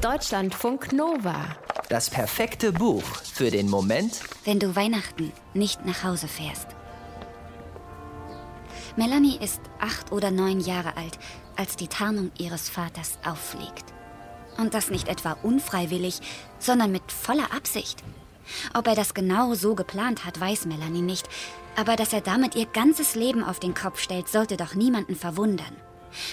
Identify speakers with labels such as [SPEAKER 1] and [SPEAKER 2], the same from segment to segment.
[SPEAKER 1] Deutschlandfunk Nova.
[SPEAKER 2] Das perfekte Buch für den Moment,
[SPEAKER 3] wenn du Weihnachten nicht nach Hause fährst. Melanie ist acht oder neun Jahre alt, als die Tarnung ihres Vaters auffliegt. Und das nicht etwa unfreiwillig, sondern mit voller Absicht. Ob er das genau so geplant hat, weiß Melanie nicht. Aber dass er damit ihr ganzes Leben auf den Kopf stellt, sollte doch niemanden verwundern.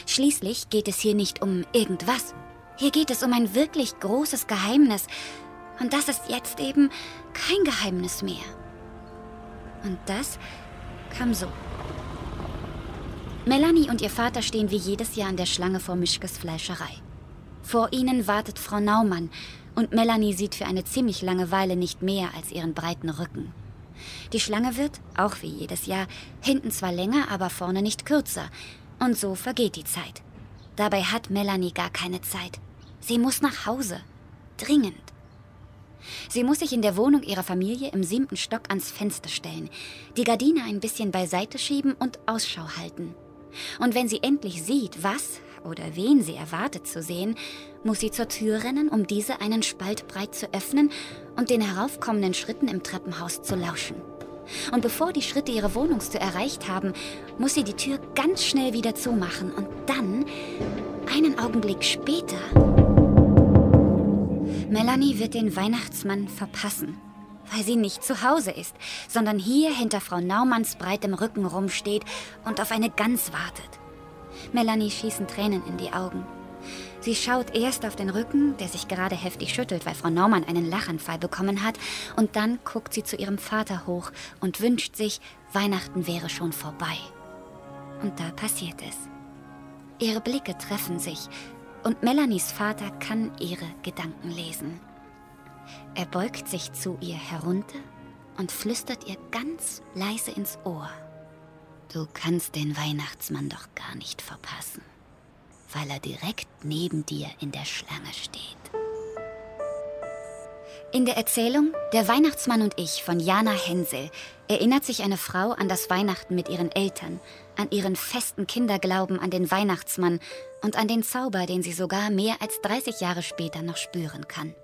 [SPEAKER 3] Schließlich geht es hier nicht um irgendwas. Hier geht es um ein wirklich großes Geheimnis. Und das ist jetzt eben kein Geheimnis mehr. Und das kam so. Melanie und ihr Vater stehen wie jedes Jahr an der Schlange vor Mischkes Fleischerei. Vor ihnen wartet Frau Naumann und Melanie sieht für eine ziemlich lange Weile nicht mehr als ihren breiten Rücken. Die Schlange wird, auch wie jedes Jahr, hinten zwar länger, aber vorne nicht kürzer. Und so vergeht die Zeit. Dabei hat Melanie gar keine Zeit. Sie muss nach Hause. Dringend. Sie muss sich in der Wohnung ihrer Familie im siebten Stock ans Fenster stellen, die Gardine ein bisschen beiseite schieben und Ausschau halten. Und wenn sie endlich sieht, was oder wen sie erwartet zu sehen, muss sie zur Tür rennen, um diese einen Spalt breit zu öffnen und den heraufkommenden Schritten im Treppenhaus zu lauschen. Und bevor die Schritte ihre Wohnungstür erreicht haben, muss sie die Tür ganz schnell wieder zumachen und dann, einen Augenblick später, Melanie wird den Weihnachtsmann verpassen, weil sie nicht zu Hause ist, sondern hier hinter Frau Naumanns breitem Rücken rumsteht und auf eine Gans wartet. Melanie schießen Tränen in die Augen. Sie schaut erst auf den Rücken, der sich gerade heftig schüttelt, weil Frau Naumann einen Lachanfall bekommen hat, und dann guckt sie zu ihrem Vater hoch und wünscht sich, Weihnachten wäre schon vorbei. Und da passiert es. Ihre Blicke treffen sich und Melanies Vater kann ihre Gedanken lesen. Er beugt sich zu ihr herunter und flüstert ihr ganz leise ins Ohr. Du kannst den Weihnachtsmann doch gar nicht verpassen, weil er direkt neben dir in der Schlange steht. In der Erzählung Der Weihnachtsmann und ich von Jana Hensel erinnert sich eine Frau an das Weihnachten mit ihren Eltern, an ihren festen Kinderglauben an den Weihnachtsmann und an den Zauber, den sie sogar mehr als 30 Jahre später noch spüren kann.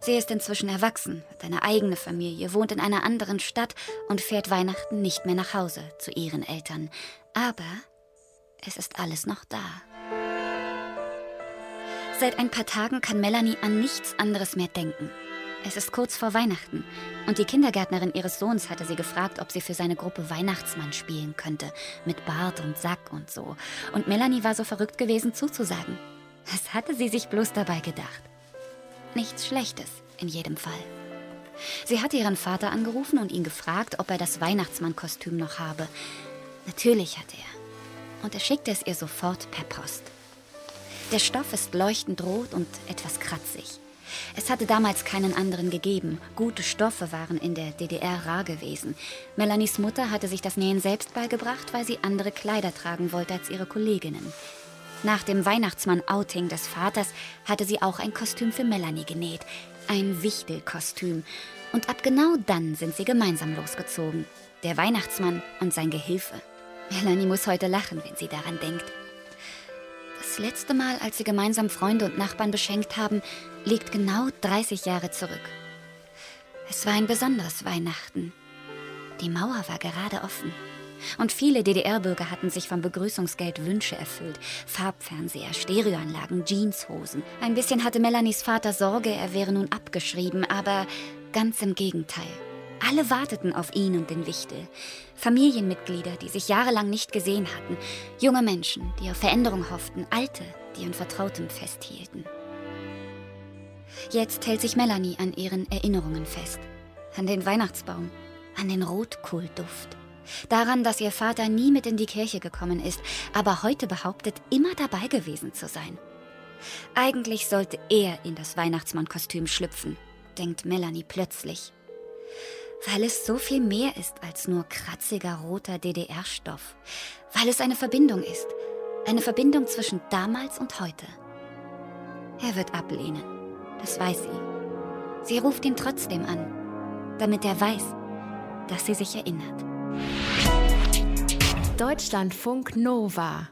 [SPEAKER 3] Sie ist inzwischen erwachsen, hat eine eigene Familie, wohnt in einer anderen Stadt und fährt Weihnachten nicht mehr nach Hause zu ihren Eltern. Aber es ist alles noch da. Seit ein paar Tagen kann Melanie an nichts anderes mehr denken. Es ist kurz vor Weihnachten und die Kindergärtnerin ihres Sohns hatte sie gefragt, ob sie für seine Gruppe Weihnachtsmann spielen könnte, mit Bart und Sack und so. Und Melanie war so verrückt gewesen zuzusagen. Was hatte sie sich bloß dabei gedacht? Nichts Schlechtes, in jedem Fall. Sie hatte ihren Vater angerufen und ihn gefragt, ob er das Weihnachtsmannkostüm noch habe. Natürlich hatte er. Und er schickte es ihr sofort per Post. Der Stoff ist leuchtend rot und etwas kratzig. Es hatte damals keinen anderen gegeben. Gute Stoffe waren in der DDR rar gewesen. Melanies Mutter hatte sich das Nähen selbst beigebracht, weil sie andere Kleider tragen wollte als ihre Kolleginnen. Nach dem Weihnachtsmann-Outing des Vaters hatte sie auch ein Kostüm für Melanie genäht. Ein Wichtelkostüm. Und ab genau dann sind sie gemeinsam losgezogen. Der Weihnachtsmann und sein Gehilfe. Melanie muss heute lachen, wenn sie daran denkt. Das letzte Mal, als sie gemeinsam Freunde und Nachbarn beschenkt haben, liegt genau 30 Jahre zurück. Es war ein besonderes Weihnachten. Die Mauer war gerade offen. Und viele DDR-Bürger hatten sich vom Begrüßungsgeld Wünsche erfüllt. Farbfernseher, Stereoanlagen, Jeanshosen. Ein bisschen hatte Melanies Vater Sorge, er wäre nun abgeschrieben, aber ganz im Gegenteil. Alle warteten auf ihn und den Wichtel. Familienmitglieder, die sich jahrelang nicht gesehen hatten. Junge Menschen, die auf Veränderung hofften. Alte, die an Vertrautem festhielten. Jetzt hält sich Melanie an ihren Erinnerungen fest. An den Weihnachtsbaum, an den Rotkohlduft. Daran, dass ihr Vater nie mit in die Kirche gekommen ist, aber heute behauptet, immer dabei gewesen zu sein. Eigentlich sollte er in das Weihnachtsmannkostüm schlüpfen, denkt Melanie plötzlich weil es so viel mehr ist als nur kratziger roter DDR-Stoff, weil es eine Verbindung ist, eine Verbindung zwischen damals und heute. Er wird ablehnen, das weiß sie. Sie ruft ihn trotzdem an, damit er weiß, dass sie sich erinnert.
[SPEAKER 1] Deutschlandfunk Nova